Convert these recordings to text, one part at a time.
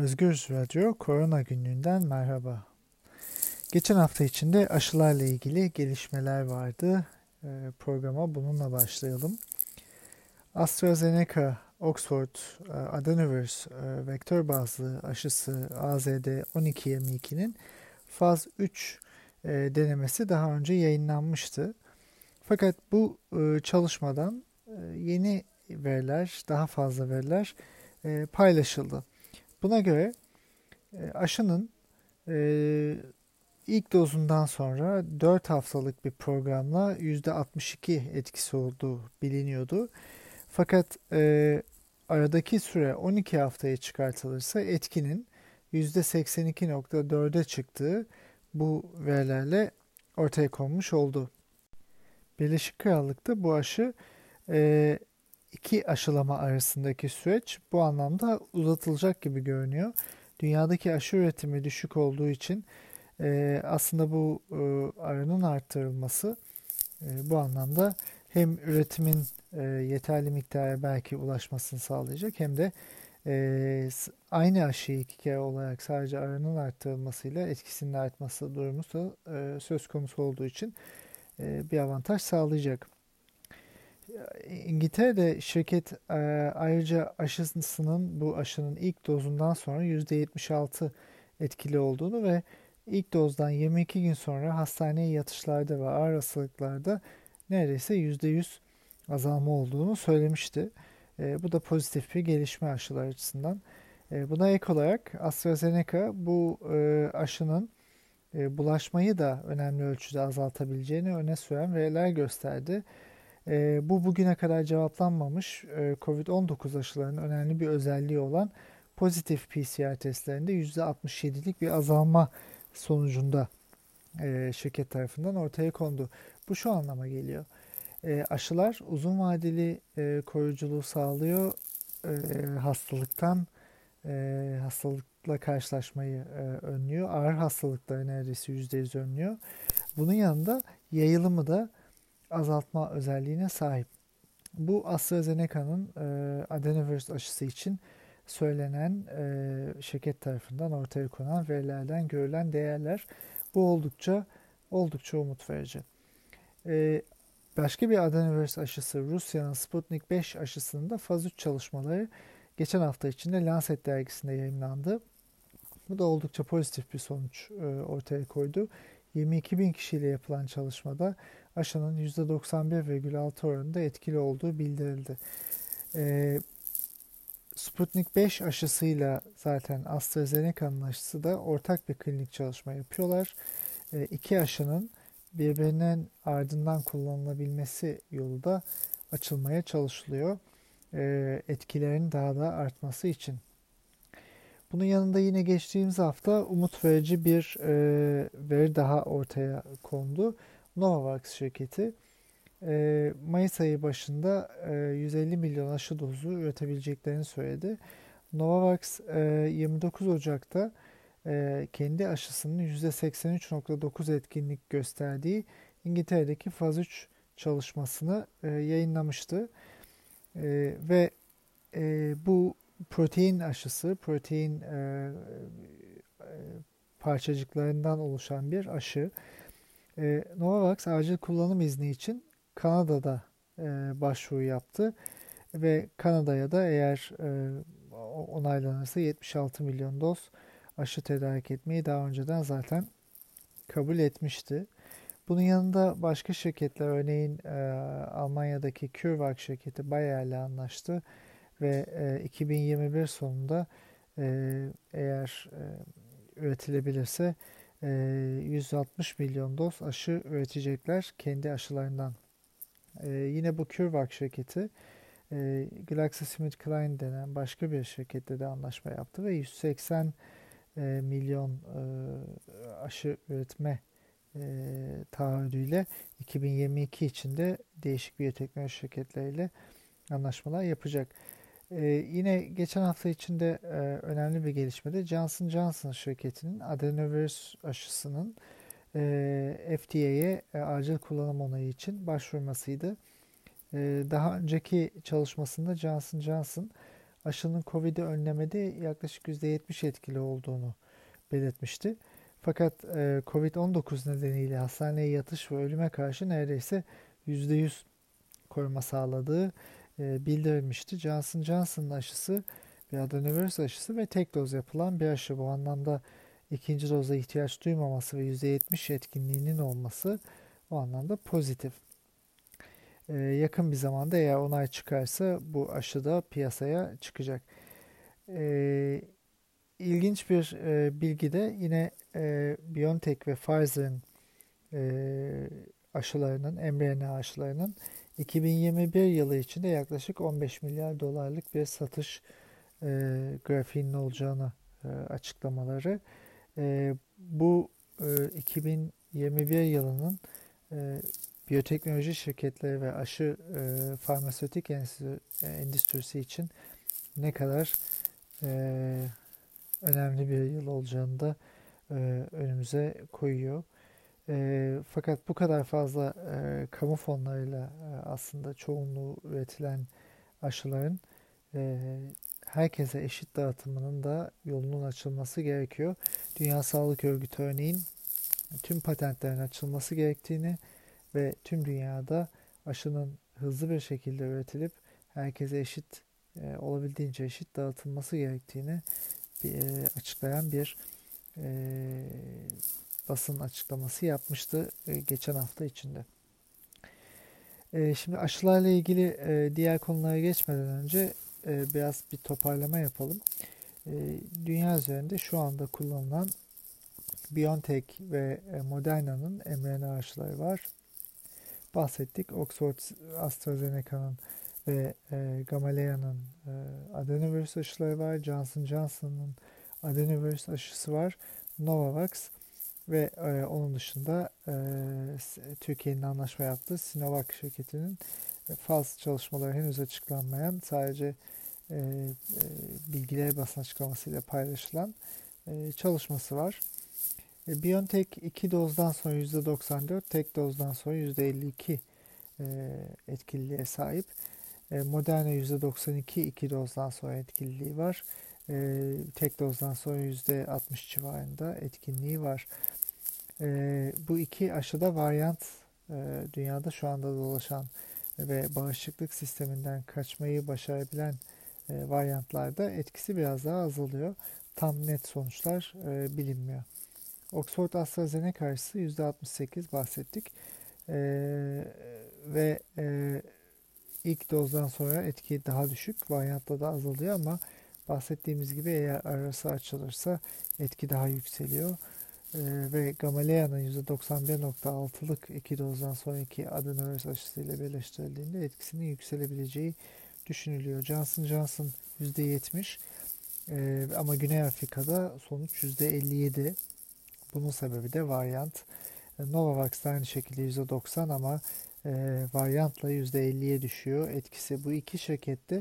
Özgür Radyo Korona Günlüğü'nden merhaba. Geçen hafta içinde aşılarla ilgili gelişmeler vardı. E, programa bununla başlayalım. AstraZeneca Oxford e, Adenovirus e, vektör bazlı aşısı AZD1222'nin faz 3 e, denemesi daha önce yayınlanmıştı. Fakat bu e, çalışmadan e, yeni veriler, daha fazla veriler e, paylaşıldı. Buna göre e, aşının e, ilk dozundan sonra 4 haftalık bir programla %62 etkisi olduğu biliniyordu. Fakat e, aradaki süre 12 haftaya çıkartılırsa etkinin %82.4'e çıktığı bu verilerle ortaya konmuş oldu. Birleşik Krallık'ta bu aşı e, iki aşılama arasındaki süreç bu anlamda uzatılacak gibi görünüyor. Dünyadaki aşı üretimi düşük olduğu için e, aslında bu e, aranın arttırılması e, bu anlamda hem üretimin e, yeterli miktara belki ulaşmasını sağlayacak hem de e, aynı aşıyı iki kere olarak sadece aranın arttırılmasıyla etkisinin artması durumu e, söz konusu olduğu için e, bir avantaj sağlayacak. İngiltere'de şirket e, ayrıca aşısının bu aşının ilk dozundan sonra %76 etkili olduğunu ve ilk dozdan 22 gün sonra hastaneye yatışlarda ve ağır hastalıklarda neredeyse %100 azalma olduğunu söylemişti. E, bu da pozitif bir gelişme aşılar açısından. E, buna ek olarak AstraZeneca bu aşının bulaşmayı da önemli ölçüde azaltabileceğini öne süren veriler gösterdi. E, bu bugüne kadar cevaplanmamış e, COVID-19 aşılarının önemli bir özelliği olan pozitif PCR testlerinde %67'lik bir azalma sonucunda e, şirket tarafından ortaya kondu. Bu şu anlama geliyor. E, aşılar uzun vadeli e, koruyuculuğu sağlıyor. E, hastalıktan e, hastalıkla karşılaşmayı e, önlüyor. Ağır hastalıkları neredeyse %100 önlüyor. Bunun yanında yayılımı da azaltma özelliğine sahip. Bu AstraZeneca'nın e, adenovirüs aşısı için söylenen e, şirket tarafından ortaya konan verilerden görülen değerler. Bu oldukça oldukça umut verici. E, başka bir adenovirüs aşısı Rusya'nın Sputnik 5 aşısının da faz 3 çalışmaları geçen hafta içinde Lancet dergisinde yayınlandı. Bu da oldukça pozitif bir sonuç e, ortaya koydu. 22 bin kişiyle yapılan çalışmada aşının %91,6 oranında etkili olduğu bildirildi. E, Sputnik 5 aşısıyla zaten AstraZeneca'nın aşısı da ortak bir klinik çalışma yapıyorlar. E, iki aşının birbirinin ardından kullanılabilmesi yolu da açılmaya çalışılıyor. E, etkilerin daha da artması için. Bunun yanında yine geçtiğimiz hafta umut verici bir e, veri daha ortaya kondu. Novavax şirketi e, Mayıs ayı başında e, 150 milyon aşı dozu üretebileceklerini söyledi. Novavax e, 29 Ocak'ta e, kendi aşısının %83.9 etkinlik gösterdiği İngiltere'deki faz 3 çalışmasını e, yayınlamıştı. E, ve e, bu protein aşısı, protein e, e, parçacıklarından oluşan bir aşı. E, Novavax acil kullanım izni için Kanada'da e, başvuru yaptı ve Kanada'ya da eğer e, onaylanırsa 76 milyon doz aşı tedarik etmeyi daha önceden zaten kabul etmişti. Bunun yanında başka şirketler örneğin e, Almanya'daki CureVac şirketi Bayer ile anlaştı ve e, 2021 sonunda e, eğer e, üretilebilirse e, 160 milyon doz aşı üretecekler kendi aşılarından. E, yine bu CureVac şirketi e, GlaxoSmithKline denen başka bir şirkette de anlaşma yaptı ve 180 e, milyon e, aşı üretme taahhüdüyle 2022 içinde değişik biyoteknoloji şirketleriyle anlaşmalar yapacak. Ee, yine geçen hafta içinde e, önemli bir gelişmede Johnson Johnson şirketinin adenovirüs aşısının e, FDA'ye e, acil kullanım onayı için başvurmasıydı. E, daha önceki çalışmasında Johnson Johnson aşının COVID'i önlemede yaklaşık %70 etkili olduğunu belirtmişti. Fakat e, COVID-19 nedeniyle hastaneye yatış ve ölüme karşı neredeyse %100 koruma sağladığı bildirilmişti. Johnson Johnson'ın aşısı bir adenovirüs aşısı ve tek doz yapılan bir aşı. Bu anlamda ikinci doza ihtiyaç duymaması ve %70 etkinliğinin olması o anlamda pozitif. Ee, yakın bir zamanda eğer onay çıkarsa bu aşı da piyasaya çıkacak. Ee, ilginç bir e, bilgi de yine e, BioNTech ve Pfizer'ın e, aşılarının, mRNA aşılarının 2021 yılı içinde yaklaşık 15 milyar dolarlık bir satış e, grafiğinin olacağını e, açıklamaları. E, bu e, 2021 yılının e, biyoteknoloji şirketleri ve aşı e, farmasötik endüstrisi için ne kadar e, önemli bir yıl olacağını da e, önümüze koyuyor. E, fakat bu kadar fazla e, kamu fonlarıyla e, aslında çoğunluğu üretilen aşıların e, herkese eşit dağıtımının da yolunun açılması gerekiyor. Dünya Sağlık Örgütü örneğin tüm patentlerin açılması gerektiğini ve tüm dünyada aşının hızlı bir şekilde üretilip herkese eşit e, olabildiğince eşit dağıtılması gerektiğini e, açıklayan bir e, basın açıklaması yapmıştı e, geçen hafta içinde. E, şimdi aşılarla ilgili e, diğer konulara geçmeden önce biraz bir toparlama yapalım. Dünya üzerinde şu anda kullanılan BioNTech ve Moderna'nın mRNA aşıları var. Bahsettik. Oxford AstraZeneca'nın ve Gamaleya'nın e, adenovirüs aşıları var. Johnson Johnson'ın adenovirüs aşısı var. Novavax ve e, onun dışında e, Türkiye'nin anlaşma yaptığı Sinovac şirketinin e, faz çalışmaları henüz açıklanmayan sadece e, e, bilgileri basın açıklamasıyla paylaşılan e, çalışması var. E, BioNTech 2 dozdan sonra %94, tek dozdan sonra %52 e, etkililiğe sahip. E, Moderna %92 2 dozdan sonra etkililiği var. E, tek dozdan sonra %60 civarında etkinliği var. E, bu iki aşıda varyant e, dünyada şu anda dolaşan ve bağışıklık sisteminden kaçmayı başarabilen e, varyantlarda etkisi biraz daha azalıyor. Tam net sonuçlar e, bilinmiyor. Oxford AstraZeneca karşısı %68 bahsettik. E, ve e, ilk dozdan sonra etki daha düşük. Varyantta da azalıyor ama bahsettiğimiz gibi eğer arası açılırsa etki daha yükseliyor. Ee, ve Gamaleya'nın %91.6'lık iki dozdan sonraki adenovirüs aşısıyla birleştirildiğinde etkisinin yükselebileceği düşünülüyor. Johnson Johnson %70 ee, ama Güney Afrika'da sonuç %57. Bunun sebebi de varyant. Ee, Novavax da aynı şekilde %90 ama e, varyantla %50'ye düşüyor etkisi. Bu iki şirkette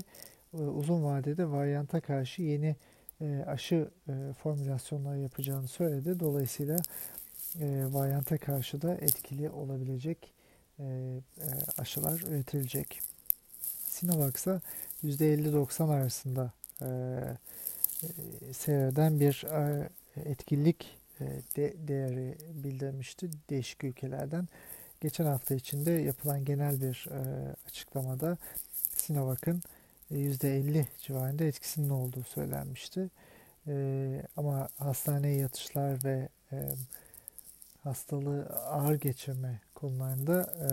uzun vadede varyanta karşı yeni e, aşı e, formülasyonları yapacağını söyledi. Dolayısıyla e, varyanta karşı da etkili olabilecek e, aşılar üretilecek. Sinovac ise %50-90 arasında e, seyreden bir e, değeri bildirmişti değişik ülkelerden. Geçen hafta içinde yapılan genel bir açıklamada Sinovac'ın %50 civarında etkisinin olduğu söylenmişti. E, ama hastaneye yatışlar ve e, hastalığı ağır geçirme konularında e,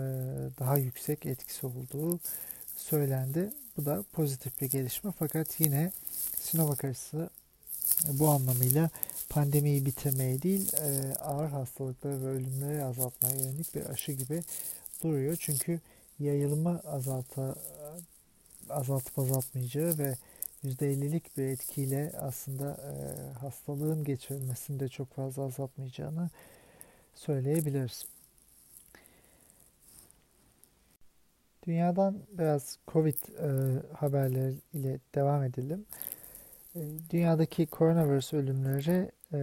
daha yüksek etkisi olduğu söylendi. Bu da pozitif bir gelişme fakat yine Sinovac aşısı bu anlamıyla pandemiyi bitirmeye değil e, ağır hastalıkları ve ölümleri azaltmaya yönelik bir aşı gibi duruyor. Çünkü yayılımı azalta, azaltıp azaltmayacağı ve %50'lik bir etkiyle aslında e, hastalığın geçirilmesini de çok fazla azaltmayacağını söyleyebiliriz. Dünyadan biraz Covid e, haberleriyle devam edelim. E, dünyadaki koronavirüs ölümleri e,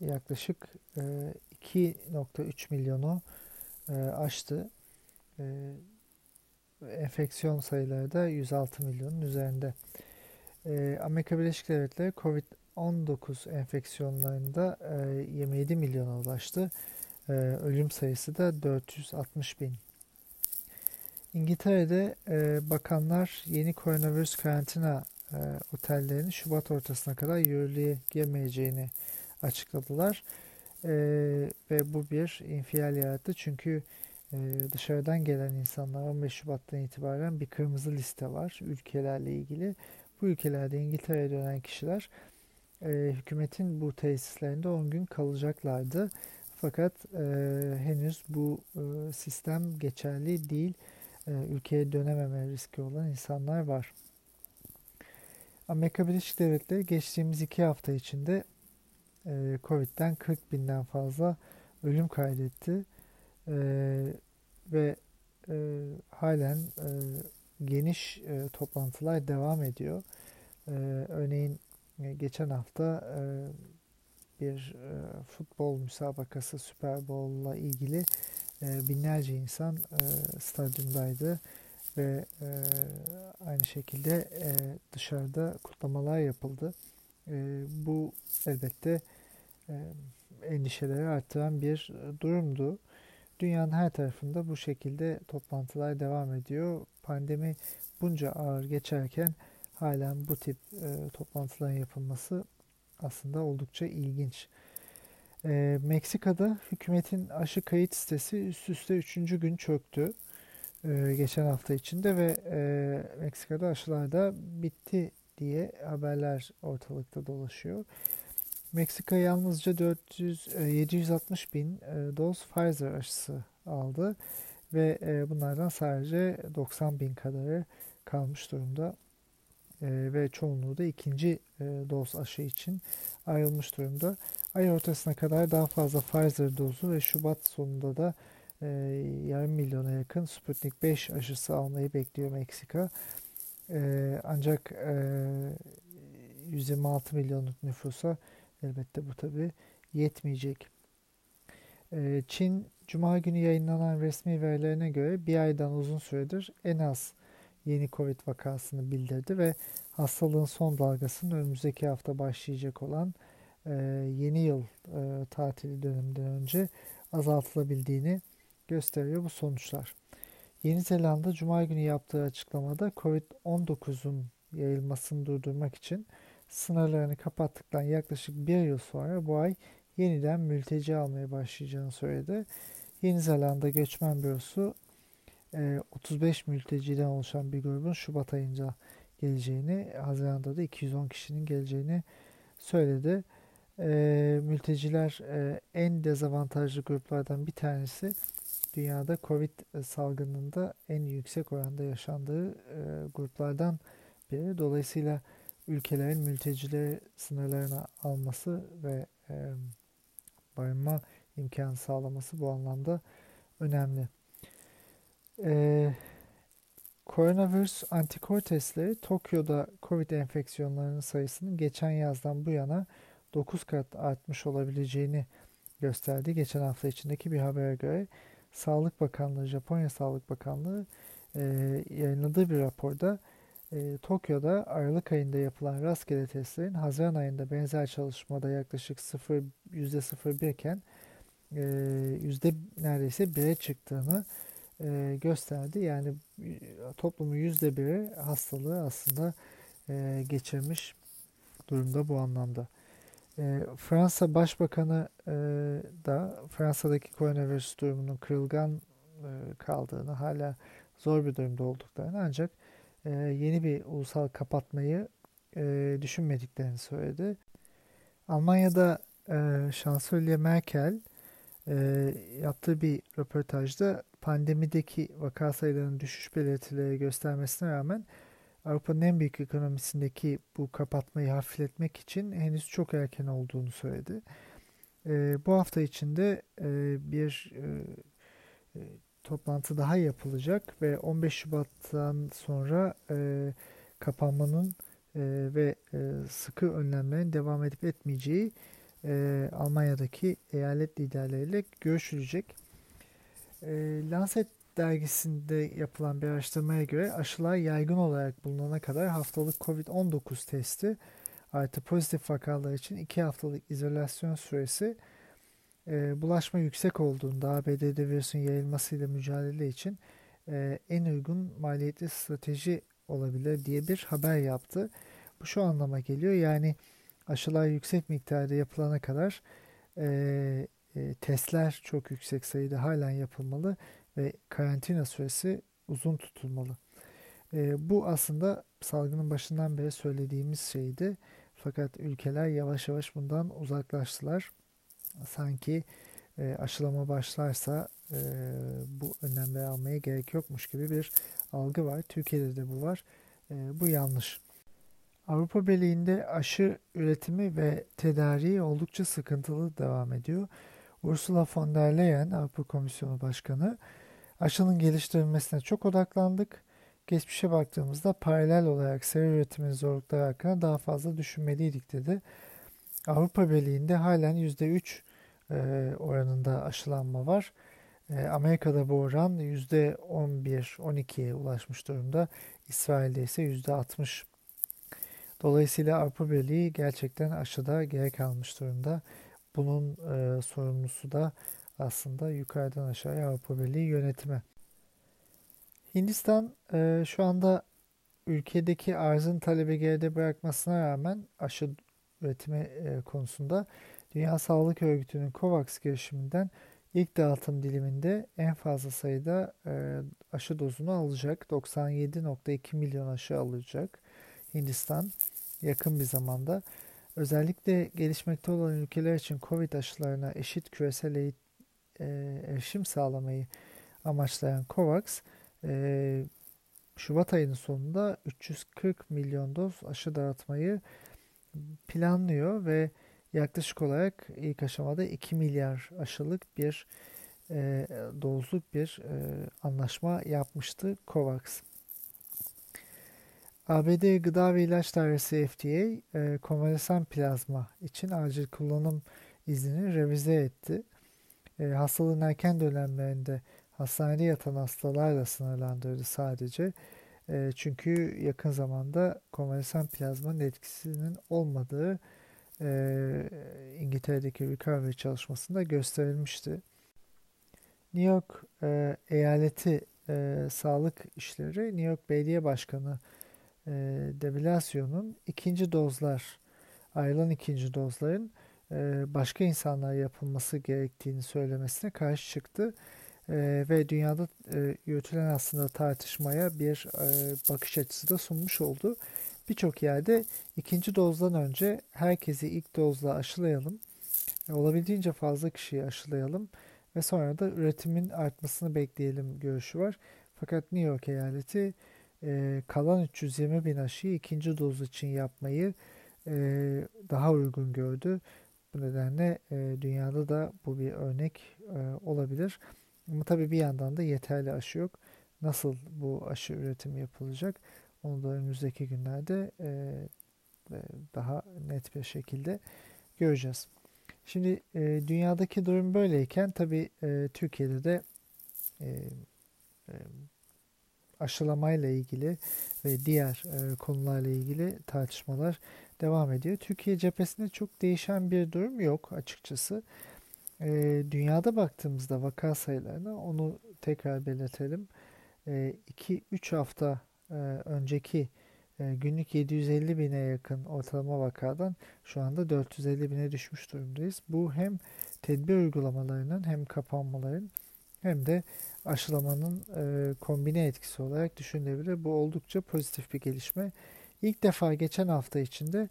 yaklaşık e, 2.3 milyonu e, aştı. E, enfeksiyon sayıları da 106 milyonun üzerinde. E, Amerika Birleşik Devletleri COVID-19 enfeksiyonlarında e, 27 milyona ulaştı. E, ölüm sayısı da 460 bin. İngiltere'de e, bakanlar yeni koronavirüs karantina e, otellerinin Şubat ortasına kadar yürürlüğe girmeyeceğini açıkladılar. E, ve bu bir infial yarattı çünkü dışarıdan gelen insanlar 15 Şubat'tan itibaren bir kırmızı liste var ülkelerle ilgili. Bu ülkelerde İngiltere'ye dönen kişiler e, hükümetin bu tesislerinde 10 gün kalacaklardı. Fakat e, henüz bu e, sistem geçerli değil. Ülkeye dönememe riski olan insanlar var. Amerika Birleşik Devletleri geçtiğimiz iki hafta içinde Covid'den 40 binden fazla ölüm kaydetti. E, ve e, halen e, geniş e, toplantılar devam ediyor. E, örneğin e, geçen hafta e, bir e, futbol müsabakası Super Bowl'la ilgili e, binlerce insan e, stadyumdaydı ve e, aynı şekilde e, dışarıda kutlamalar yapıldı. E, bu elbette e, endişeleri arttıran bir durumdu. Dünyanın her tarafında bu şekilde toplantılar devam ediyor. Pandemi bunca ağır geçerken halen bu tip e, toplantıların yapılması aslında oldukça ilginç. E, Meksika'da hükümetin aşı kayıt sitesi üst üste üçüncü gün çöktü. E, geçen hafta içinde ve e, Meksika'da aşılar da bitti diye haberler ortalıkta dolaşıyor. Meksika yalnızca 400 760 e, bin e, doz Pfizer aşısı aldı ve e, bunlardan sadece 90 bin kadarı kalmış durumda ve çoğunluğu da ikinci doz aşı için ayrılmış durumda. Ay ortasına kadar daha fazla Pfizer dozu ve Şubat sonunda da yarım milyona yakın Sputnik 5 aşısı almayı bekliyor Meksika. Ancak 126 milyonluk nüfusa Elbette bu tabi yetmeyecek. Ee, Çin Cuma günü yayınlanan resmi verilerine göre bir aydan uzun süredir en az yeni Covid vakasını bildirdi ve hastalığın son dalgasının önümüzdeki hafta başlayacak olan e, yeni yıl e, tatili döneminden önce azaltılabildiğini gösteriyor bu sonuçlar. Yeni Zelanda Cuma günü yaptığı açıklamada Covid-19'un yayılmasını durdurmak için sınırlarını kapattıktan yaklaşık bir yıl sonra bu ay yeniden mülteci almaya başlayacağını söyledi. Yeni Zelanda Göçmen Bürosu 35 e, mülteciden oluşan bir grubun Şubat ayınca geleceğini, Haziran'da da 210 kişinin geleceğini söyledi. E, mülteciler e, en dezavantajlı gruplardan bir tanesi. Dünyada Covid salgınında en yüksek oranda yaşandığı gruplardan biri. Dolayısıyla ülkelerin mültecileri sınırlarına alması ve e, barınma imkanı sağlaması bu anlamda önemli. E, koronavirüs antikor testleri Tokyo'da COVID enfeksiyonlarının sayısının geçen yazdan bu yana 9 kat artmış olabileceğini gösterdi. Geçen hafta içindeki bir habere göre Sağlık Bakanlığı, Japonya Sağlık Bakanlığı e, yayınladığı bir raporda e, Tokyo'da Aralık ayında yapılan rastgele testlerin Haziran ayında benzer çalışmada yaklaşık 0, %01 iken e, yüzde neredeyse 1'e çıktığını e, gösterdi. Yani e, toplumun yüzde biri hastalığı aslında e, geçirmiş durumda bu anlamda. E, Fransa Başbakanı e, da Fransa'daki koronavirüs durumunun kırılgan e, kaldığını, hala zor bir durumda olduklarını ancak e, yeni bir ulusal kapatmayı e, düşünmediklerini söyledi. Almanya'da e, Şansölye Merkel e, yaptığı bir röportajda pandemideki vaka sayılarının düşüş belirtileri göstermesine rağmen Avrupa'nın en büyük ekonomisindeki bu kapatmayı hafifletmek için henüz çok erken olduğunu söyledi. E, bu hafta içinde e, bir e, e toplantı daha yapılacak ve 15 Şubat'tan sonra e, kapanmanın e, ve e, sıkı önlemlerin devam edip etmeyeceği e, Almanya'daki eyalet liderleriyle görüşülecek. E, Lancet dergisinde yapılan bir araştırmaya göre aşılar yaygın olarak bulunana kadar haftalık COVID-19 testi artı pozitif vakalar için 2 haftalık izolasyon süresi e, bulaşma yüksek olduğunda ABD'de virüsün yayılmasıyla mücadele için e, en uygun maliyetli strateji olabilir diye bir haber yaptı. Bu şu anlama geliyor yani aşılar yüksek miktarda yapılana kadar e, e, testler çok yüksek sayıda halen yapılmalı ve karantina süresi uzun tutulmalı. E, bu aslında salgının başından beri söylediğimiz şeydi. Fakat ülkeler yavaş yavaş bundan uzaklaştılar. Sanki e, aşılama başlarsa e, bu önlemleri almaya gerek yokmuş gibi bir algı var. Türkiye'de de bu var. E, bu yanlış. Avrupa Birliği'nde aşı üretimi ve tedariği oldukça sıkıntılı devam ediyor. Ursula von der Leyen, Avrupa Komisyonu Başkanı, aşının geliştirilmesine çok odaklandık. Geçmişe baktığımızda paralel olarak seri üretimin zorlukları hakkında daha fazla düşünmeliydik dedi. Avrupa Birliği'nde halen %3 e, oranında aşılanma var. E, Amerika'da bu oran %11-12'ye ulaşmış durumda. İsrail'de ise %60. Dolayısıyla Avrupa Birliği gerçekten aşıda gerek almış durumda. Bunun e, sorumlusu da aslında yukarıdan aşağıya Avrupa Birliği yönetimi. Hindistan e, şu anda ülkedeki arzın talebi geride bırakmasına rağmen aşı üretimi e, konusunda Dünya Sağlık Örgütü'nün COVAX girişiminden ilk dağıtım diliminde en fazla sayıda e, aşı dozunu alacak. 97.2 milyon aşı alacak Hindistan yakın bir zamanda. Özellikle gelişmekte olan ülkeler için COVID aşılarına eşit küresel e, erişim sağlamayı amaçlayan COVAX, Şubat ayının sonunda 340 milyon doz aşı dağıtmayı planlıyor ve yaklaşık olarak ilk aşamada 2 milyar aşılık bir e, dozluk bir e, anlaşma yapmıştı COVAX. ABD Gıda ve İlaç Dairesi FDA e, konvalesan plazma için acil kullanım iznini revize etti. E, hastalığın erken dönemlerinde hastanede yatan hastalarla sınırlandırdı sadece. E, çünkü yakın zamanda konvalesan plazmanın etkisinin olmadığı e, İngiltere'deki recovery çalışmasında gösterilmişti. New York e, eyaleti e, sağlık işleri New York Belediye Başkanı e, de Blasio'nun ikinci dozlar ayrılan ikinci dozların e, başka insanlara yapılması gerektiğini söylemesine karşı çıktı. E, ve dünyada e, yürütülen aslında tartışmaya bir e, bakış açısı da sunmuş oldu. Birçok yerde ikinci dozdan önce herkesi ilk dozla aşılayalım. E, olabildiğince fazla kişiyi aşılayalım ve sonra da üretimin artmasını bekleyelim görüşü var. Fakat New York eyaleti e, kalan 320 bin aşıyı ikinci doz için yapmayı e, daha uygun gördü. Bu nedenle e, dünyada da bu bir örnek e, olabilir. Ama tabii bir yandan da yeterli aşı yok. Nasıl bu aşı üretimi yapılacak? Onu da önümüzdeki günlerde e, e, daha net bir şekilde göreceğiz. Şimdi e, dünyadaki durum böyleyken tabii e, Türkiye'de de e, e, aşılamayla ilgili ve diğer e, konularla ilgili tartışmalar devam ediyor. Türkiye cephesinde çok değişen bir durum yok açıkçası. Dünyada baktığımızda vaka sayılarına onu tekrar belirtelim. 2-3 e, hafta e, önceki e, günlük 750 bine yakın ortalama vakadan şu anda 450 bine düşmüş durumdayız. Bu hem tedbir uygulamalarının hem kapanmaların hem de aşılamanın e, kombine etkisi olarak düşünülebilir. Bu oldukça pozitif bir gelişme. İlk defa geçen hafta içinde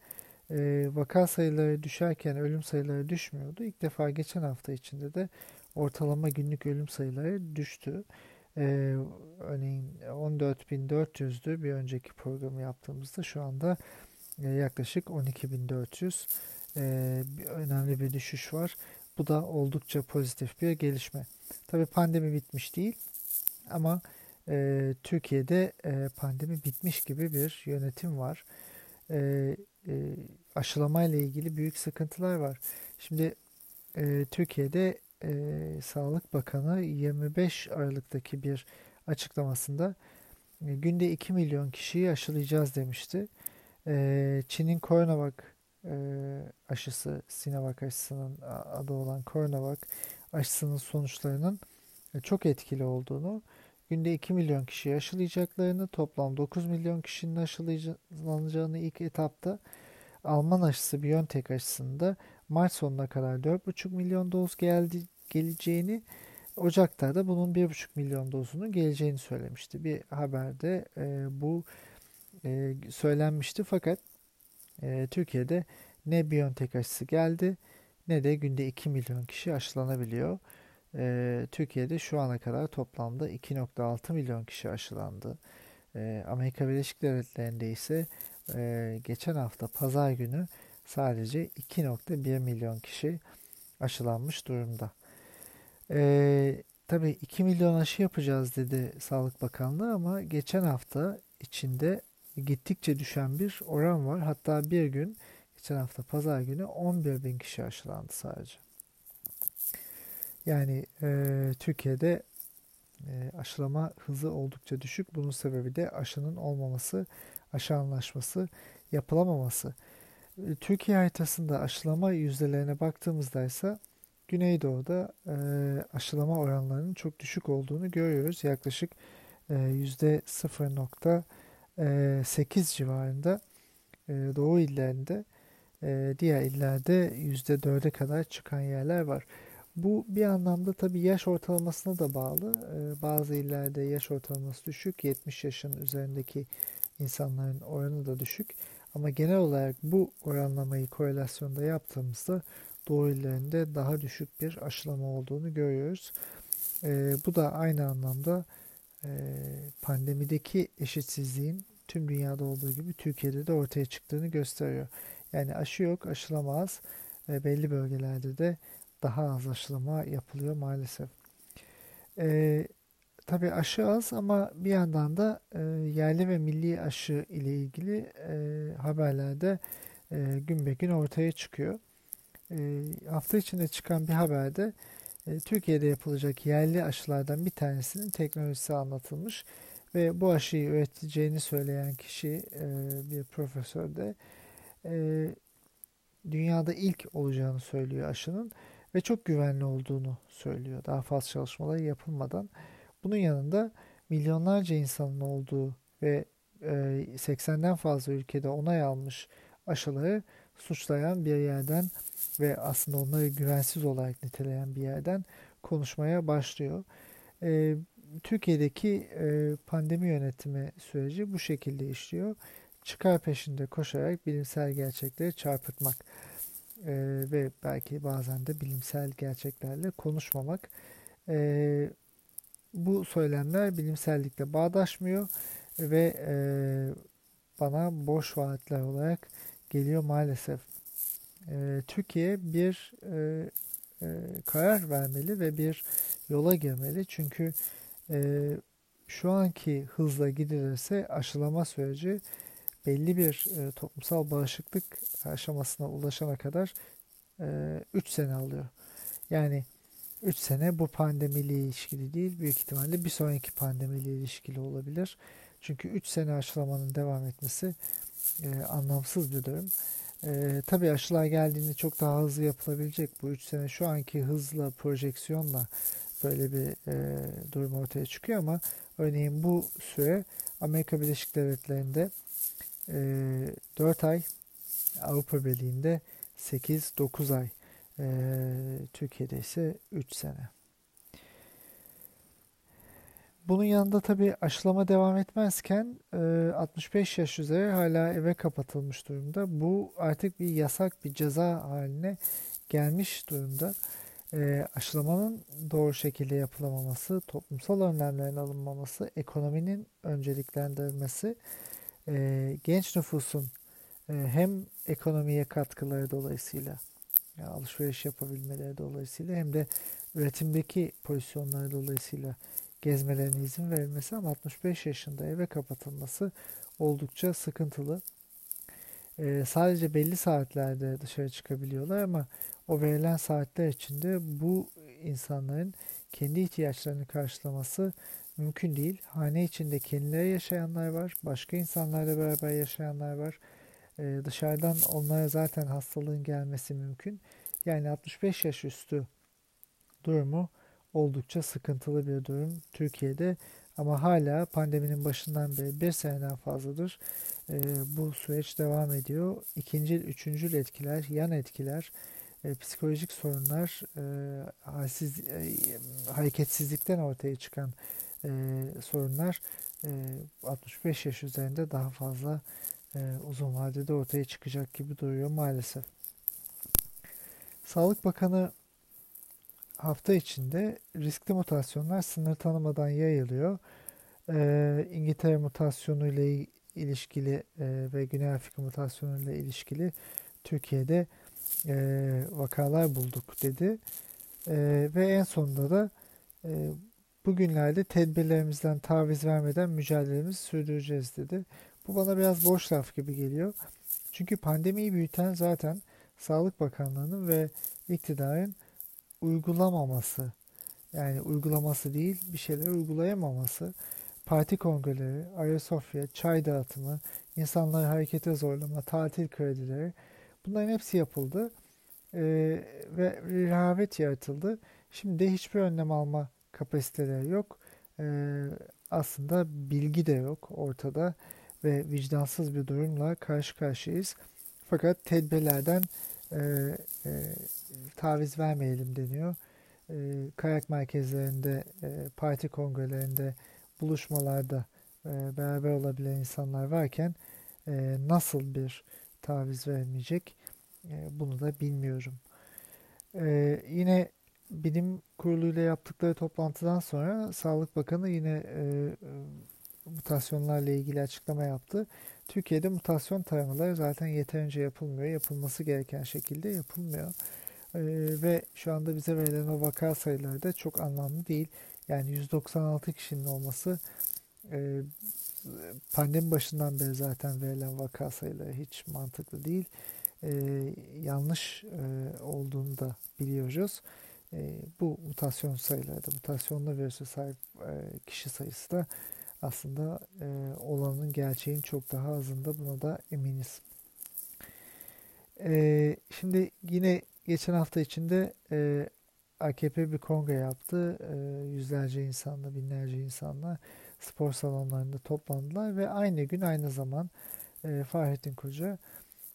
e, vaka sayıları düşerken ölüm sayıları düşmüyordu. İlk defa geçen hafta içinde de ortalama günlük ölüm sayıları düştü. Ee, örneğin 14.400'dü bir önceki programı yaptığımızda şu anda e, yaklaşık 12.400 ee, önemli bir düşüş var. Bu da oldukça pozitif bir gelişme. Tabi pandemi bitmiş değil ama e, Türkiye'de e, pandemi bitmiş gibi bir yönetim var. E, aşılama ile ilgili büyük sıkıntılar var. Şimdi e, Türkiye'de e, Sağlık Bakanı 25 Aralık'taki bir açıklamasında e, günde 2 milyon kişiyi aşılayacağız demişti. E, Çin'in Coronavac e, aşısı, Sinovac aşısının adı olan Coronavac aşısının sonuçlarının e, çok etkili olduğunu, günde 2 milyon kişiyi aşılayacaklarını, toplam 9 milyon kişinin aşılanacağını ilk etapta Alman aşısı BioNTech aşısında Mart sonuna kadar 4,5 milyon doz geldi, geleceğini, Ocak'ta da bunun 1,5 milyon dozunun geleceğini söylemişti. Bir haberde e, bu e, söylenmişti fakat e, Türkiye'de ne BioNTech aşısı geldi ne de günde 2 milyon kişi aşılanabiliyor. E, Türkiye'de şu ana kadar toplamda 2.6 milyon kişi aşılandı. E, Amerika Birleşik Devletleri'nde ise e, geçen hafta pazar günü sadece 2.1 milyon kişi aşılanmış durumda. E, tabii 2 milyon aşı yapacağız dedi Sağlık Bakanlığı ama geçen hafta içinde gittikçe düşen bir oran var. Hatta bir gün geçen hafta pazar günü 11 bin kişi aşılandı sadece. Yani e, Türkiye'de e, aşılama hızı oldukça düşük. Bunun sebebi de aşının olmaması, aşı anlaşması yapılamaması. E, Türkiye haritasında aşılama yüzdelerine baktığımızda ise Güneydoğu'da e, aşılama oranlarının çok düşük olduğunu görüyoruz. Yaklaşık e, %0.8 civarında e, Doğu illerinde, e, diğer illerde %4'e kadar çıkan yerler var. Bu bir anlamda tabii yaş ortalamasına da bağlı. Ee, bazı illerde yaş ortalaması düşük, 70 yaşın üzerindeki insanların oranı da düşük. Ama genel olarak bu oranlamayı korelasyonda yaptığımızda doğu illerinde daha düşük bir aşılama olduğunu görüyoruz. Ee, bu da aynı anlamda e, pandemideki eşitsizliğin tüm dünyada olduğu gibi Türkiye'de de ortaya çıktığını gösteriyor. Yani aşı yok, aşılama az. E, belli bölgelerde de daha az aşılama yapılıyor maalesef. E, tabii aşı az ama bir yandan da e, yerli ve milli aşı ile ilgili e, haberlerde e, gün be gün ortaya çıkıyor. E, hafta içinde çıkan bir haberde e, Türkiye'de yapılacak yerli aşılardan bir tanesinin teknolojisi anlatılmış ve bu aşıyı üreteceğini söyleyen kişi e, bir profesör de e, dünyada ilk olacağını söylüyor aşının ve çok güvenli olduğunu söylüyor. Daha fazla çalışmalar yapılmadan. Bunun yanında milyonlarca insanın olduğu ve 80'den e, fazla ülkede onay almış aşıları suçlayan bir yerden ve aslında onları güvensiz olarak niteleyen bir yerden konuşmaya başlıyor. E, Türkiye'deki e, pandemi yönetimi süreci bu şekilde işliyor. Çıkar peşinde koşarak bilimsel gerçekleri çarpıtmak e, ve belki bazen de bilimsel gerçeklerle konuşmamak. E, bu söylemler bilimsellikle bağdaşmıyor ve e, bana boş vaatler olarak geliyor maalesef. E, Türkiye bir e, e, karar vermeli ve bir yola girmeli. Çünkü e, şu anki hızla gidilirse aşılama süreci belli bir e, toplumsal bağışıklık aşamasına ulaşana kadar 3 e, sene alıyor. Yani 3 sene bu pandemiyle ilişkili değil, büyük ihtimalle bir sonraki pandemiyle ilişkili olabilir. Çünkü 3 sene aşılamanın devam etmesi e, anlamsız bir durum. E, tabii aşılar geldiğinde çok daha hızlı yapılabilecek. Bu 3 sene şu anki hızla, projeksiyonla böyle bir e, durum ortaya çıkıyor ama örneğin bu süre Amerika Birleşik Devletleri'nde e, ee, 4 ay Avrupa Birliği'nde 8-9 ay e, Türkiye'de ise 3 sene. Bunun yanında tabi aşılama devam etmezken 65 yaş üzeri hala eve kapatılmış durumda. Bu artık bir yasak bir ceza haline gelmiş durumda. E, aşılamanın doğru şekilde yapılamaması, toplumsal önlemlerin alınmaması, ekonominin önceliklendirilmesi e, genç nüfusun e, hem ekonomiye katkıları dolayısıyla yani alışveriş yapabilmeleri dolayısıyla hem de üretimdeki pozisyonları dolayısıyla gezmelerine izin verilmesi ama 65 yaşında eve kapatılması oldukça sıkıntılı. Ee, sadece belli saatlerde dışarı çıkabiliyorlar ama o verilen saatler içinde bu insanların kendi ihtiyaçlarını karşılaması mümkün değil. Hane içinde kendileri yaşayanlar var, başka insanlarla beraber yaşayanlar var. Ee, dışarıdan onlara zaten hastalığın gelmesi mümkün. Yani 65 yaş üstü durumu oldukça sıkıntılı bir durum Türkiye'de. Ama hala pandeminin başından beri bir seneden fazladır e, bu süreç devam ediyor. İkincil, üçüncül etkiler, yan etkiler, e, psikolojik sorunlar, e, halsiz, e, hareketsizlikten ortaya çıkan e, sorunlar e, 65 yaş üzerinde daha fazla e, uzun vadede ortaya çıkacak gibi duruyor maalesef. Sağlık Bakanı hafta içinde riskli mutasyonlar sınır tanımadan yayılıyor. Ee, İngiltere mutasyonu ile ilişkili e, ve Güney Afrika mutasyonu ile ilişkili Türkiye'de e, vakalar bulduk dedi. E, ve en sonunda da e, bugünlerde tedbirlerimizden taviz vermeden mücadelemizi sürdüreceğiz dedi. Bu bana biraz boş laf gibi geliyor. Çünkü pandemiyi büyüten zaten Sağlık Bakanlığı'nın ve iktidarın uygulamaması. Yani uygulaması değil bir şeyler uygulayamaması. Parti kongreleri, Ayasofya, çay dağıtımı, insanları harekete zorlama, tatil kredileri bunların hepsi yapıldı. Ee, ve rehavet yaratıldı. Şimdi de hiçbir önlem alma kapasiteleri yok. Ee, aslında bilgi de yok ortada ve vicdansız bir durumla karşı karşıyayız. Fakat tedbirlerden e, e, taviz vermeyelim deniyor. E, kayak merkezlerinde, e, parti kongrelerinde, buluşmalarda e, beraber olabilen insanlar varken e, nasıl bir taviz vermeyecek e, bunu da bilmiyorum. E, yine bilim kuruluyla yaptıkları toplantıdan sonra Sağlık Bakanı yine e, mutasyonlarla ilgili açıklama yaptı. Türkiye'de mutasyon taramaları zaten yeterince yapılmıyor. Yapılması gereken şekilde yapılmıyor. Ee, ve şu anda bize verilen o vaka sayıları da çok anlamlı değil. Yani 196 kişinin olması e, pandemi başından beri zaten verilen vaka sayıları hiç mantıklı değil. E, yanlış e, olduğunu da biliyoruz. E, bu mutasyon sayıları da mutasyonlu virüse sahip e, kişi sayısı da aslında e, olanın gerçeğin çok daha azında buna da eminiz. E, şimdi yine geçen hafta içinde e, AKP bir kongre yaptı. E, yüzlerce insanla, binlerce insanla spor salonlarında toplandılar ve aynı gün aynı zaman e, Fahrettin Koca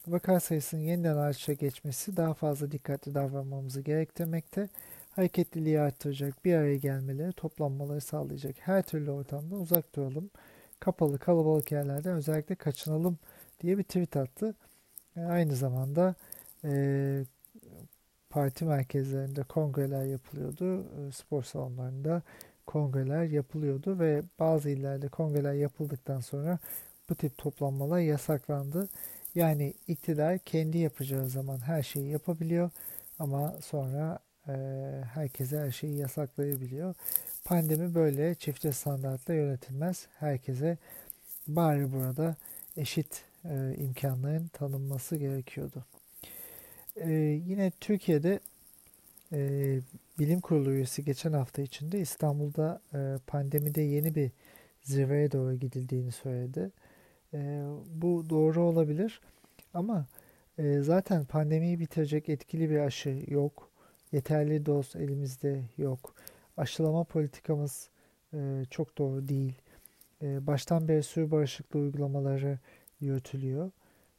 vaka sayısının yeniden artışa geçmesi daha fazla dikkatli davranmamızı gerektirmekte hareketliliği arttıracak bir araya gelmeleri, toplanmaları sağlayacak her türlü ortamda uzak duralım. Kapalı, kalabalık yerlerden özellikle kaçınalım diye bir tweet attı. E, aynı zamanda e, parti merkezlerinde kongreler yapılıyordu. E, spor salonlarında kongreler yapılıyordu ve bazı illerde kongreler yapıldıktan sonra bu tip toplanmalar yasaklandı. Yani iktidar kendi yapacağı zaman her şeyi yapabiliyor ama sonra e, herkese her şeyi yasaklayabiliyor. Pandemi böyle çifte standartla yönetilmez. Herkese bari burada eşit e, imkanların tanınması gerekiyordu. E, yine Türkiye'de e, bilim kurulu üyesi geçen hafta içinde İstanbul'da e, pandemide yeni bir zirveye doğru gidildiğini söyledi. Bu doğru olabilir ama e, zaten pandemiyi bitirecek etkili bir aşı yok. Yeterli doz elimizde yok. Aşılama politikamız e, çok doğru değil. E, baştan beri sürü bağışıklığı uygulamaları yürütülüyor.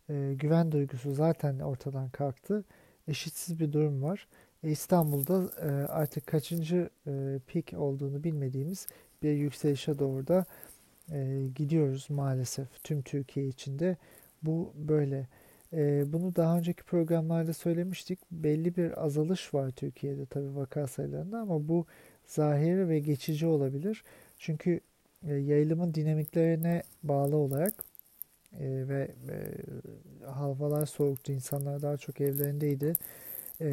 E, güven duygusu zaten ortadan kalktı. Eşitsiz bir durum var. E, İstanbul'da e, artık kaçıncı e, pik olduğunu bilmediğimiz bir yükselişe doğru da e, gidiyoruz maalesef tüm Türkiye içinde. Bu böyle. E, bunu daha önceki programlarda söylemiştik. Belli bir azalış var Türkiye'de tabii vaka sayılarında ama bu zahiri ve geçici olabilir. Çünkü e, yayılımın dinamiklerine bağlı olarak e, ve e, havalar soğuktu, insanlar daha çok evlerindeydi. E,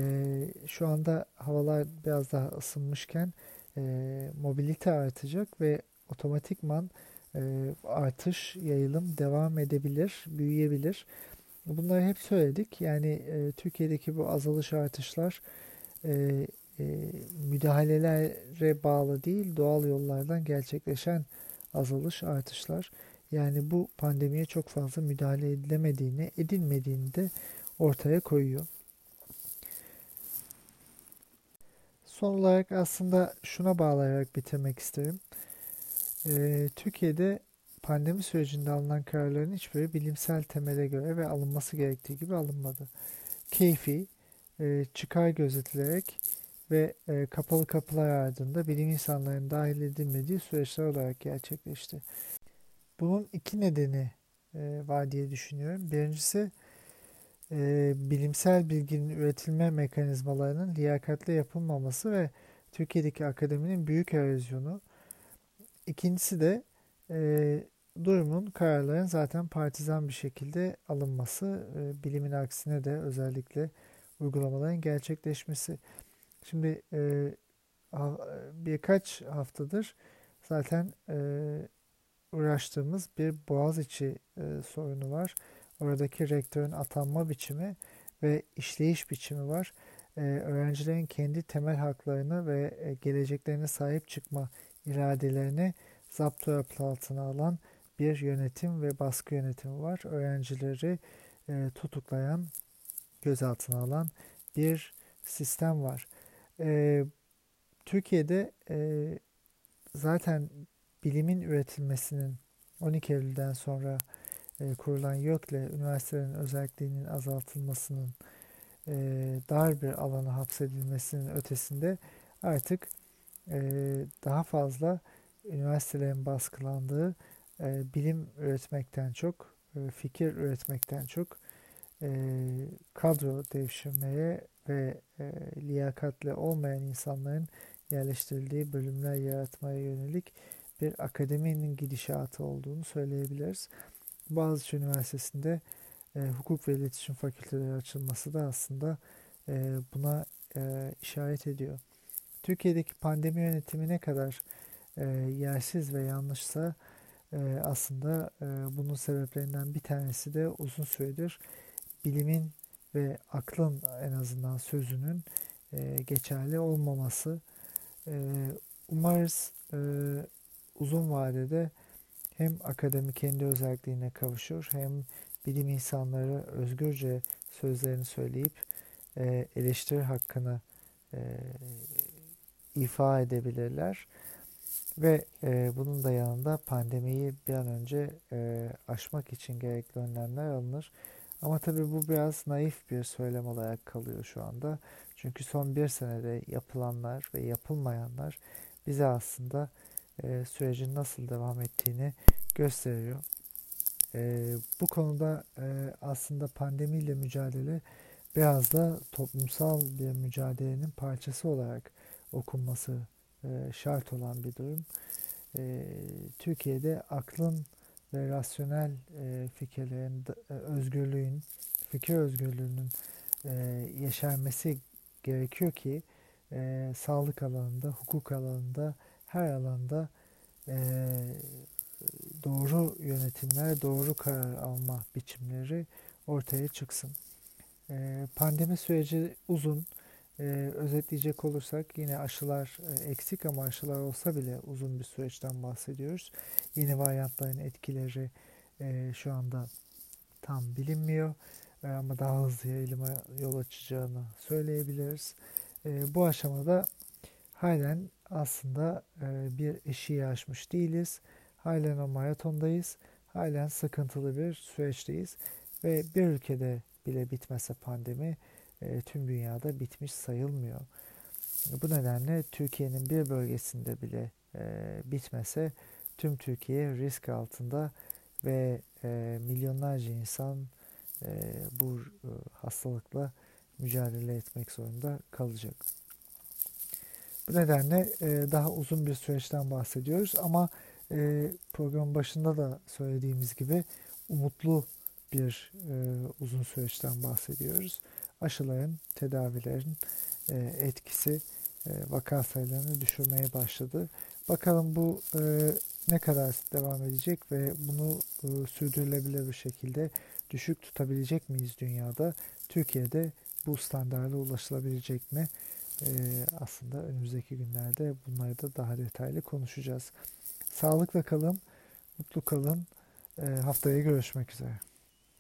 şu anda havalar biraz daha ısınmışken e, mobilite artacak ve otomatikman artış, yayılım devam edebilir, büyüyebilir. Bunları hep söyledik. Yani e, Türkiye'deki bu azalış artışlar e, e, e, müdahalelere bağlı değil doğal yollardan gerçekleşen azalış artışlar. Yani bu pandemiye çok fazla müdahale edilemediğini, edilmediğini de ortaya koyuyor. Son olarak aslında şuna bağlayarak bitirmek isterim. Ee, Türkiye'de pandemi sürecinde alınan kararların hiçbiri bilimsel temele göre ve alınması gerektiği gibi alınmadı. Keyfi, e, çıkar gözetilerek ve e, kapalı kapılar ardında bilim insanlarının dahil edilmediği süreçler olarak gerçekleşti. Bunun iki nedeni e, var diye düşünüyorum. Birincisi e, bilimsel bilginin üretilme mekanizmalarının liyakatle yapılmaması ve Türkiye'deki akademinin büyük erozyonu. İkincisi de e, durumun kararların zaten partizan bir şekilde alınması, e, bilimin aksine de özellikle uygulamaların gerçekleşmesi. Şimdi e, birkaç haftadır zaten e, uğraştığımız bir Boğaziçi e, sorunu var. Oradaki rektörün atanma biçimi ve işleyiş biçimi var. E, öğrencilerin kendi temel haklarını ve e, geleceklerine sahip çıkma iradelerini zapt altına alan bir yönetim ve baskı yönetimi var. Öğrencileri e, tutuklayan, gözaltına alan bir sistem var. E, Türkiye'de e, zaten bilimin üretilmesinin 12 Eylül'den sonra e, kurulan YÖK'le üniversitelerin özelliğinin azaltılmasının e, dar bir alana hapsedilmesinin ötesinde artık e, daha fazla üniversitelerin baskılandığı e, bilim üretmekten çok, e, fikir üretmekten çok e, kadro devşirmeye ve e, liyakatli olmayan insanların yerleştirildiği bölümler yaratmaya yönelik bir akademinin gidişatı olduğunu söyleyebiliriz. Boğaziçi Üniversitesi'nde e, hukuk ve iletişim fakülteleri açılması da aslında e, buna e, işaret ediyor. Türkiye'deki pandemi yönetimi ne kadar e, yersiz ve yanlışsa e, aslında e, bunun sebeplerinden bir tanesi de uzun süredir bilimin ve aklın en azından sözünün e, geçerli olmaması. E, umarız e, uzun vadede hem akademi kendi özelliğine kavuşur hem bilim insanları özgürce sözlerini söyleyip e, eleştiri hakkını e, ifa edebilirler. Ve e, bunun da yanında pandemiyi bir an önce e, aşmak için gerekli önlemler alınır. Ama tabii bu biraz naif bir söylem olarak kalıyor şu anda. Çünkü son bir senede yapılanlar ve yapılmayanlar bize aslında e, sürecin nasıl devam ettiğini gösteriyor. E, bu konuda e, aslında pandemiyle mücadele biraz da toplumsal bir mücadelenin parçası olarak okunması e, şart olan bir durum. E, Türkiye'de aklın ve rasyonel e, fikirlerin, e, özgürlüğün, fikir özgürlüğünün e, yeşermesi gerekiyor ki e, sağlık alanında, hukuk alanında, her alanda e, doğru yönetimler, doğru karar alma biçimleri ortaya çıksın. E, pandemi süreci uzun. E, özetleyecek olursak yine aşılar e, eksik ama aşılar olsa bile uzun bir süreçten bahsediyoruz. Yeni varyantların etkileri e, şu anda tam bilinmiyor e, ama daha hızlı yayılıma yol açacağını söyleyebiliriz. E, bu aşamada halen aslında e, bir eşiği aşmış değiliz. Halen o maratondayız. Halen sıkıntılı bir süreçteyiz. Ve bir ülkede bile bitmese pandemi e, tüm dünyada bitmiş sayılmıyor. Bu nedenle Türkiye'nin bir bölgesinde bile e, bitmese tüm Türkiye risk altında ve milyonlarca insan bu hastalıkla mücadele etmek zorunda kalacak. Bu nedenle e, daha uzun bir süreçten bahsediyoruz ama e, programın başında da söylediğimiz gibi umutlu bir e, uzun süreçten bahsediyoruz. Aşıların, tedavilerin e, etkisi e, vaka sayılarını düşürmeye başladı. Bakalım bu e, ne kadar devam edecek ve bunu e, sürdürülebilir bir şekilde düşük tutabilecek miyiz dünyada? Türkiye'de bu standarda ulaşılabilecek mi? e, aslında önümüzdeki günlerde bunları da daha detaylı konuşacağız. Sağlıkla kalın, mutlu kalın. E, haftaya görüşmek üzere.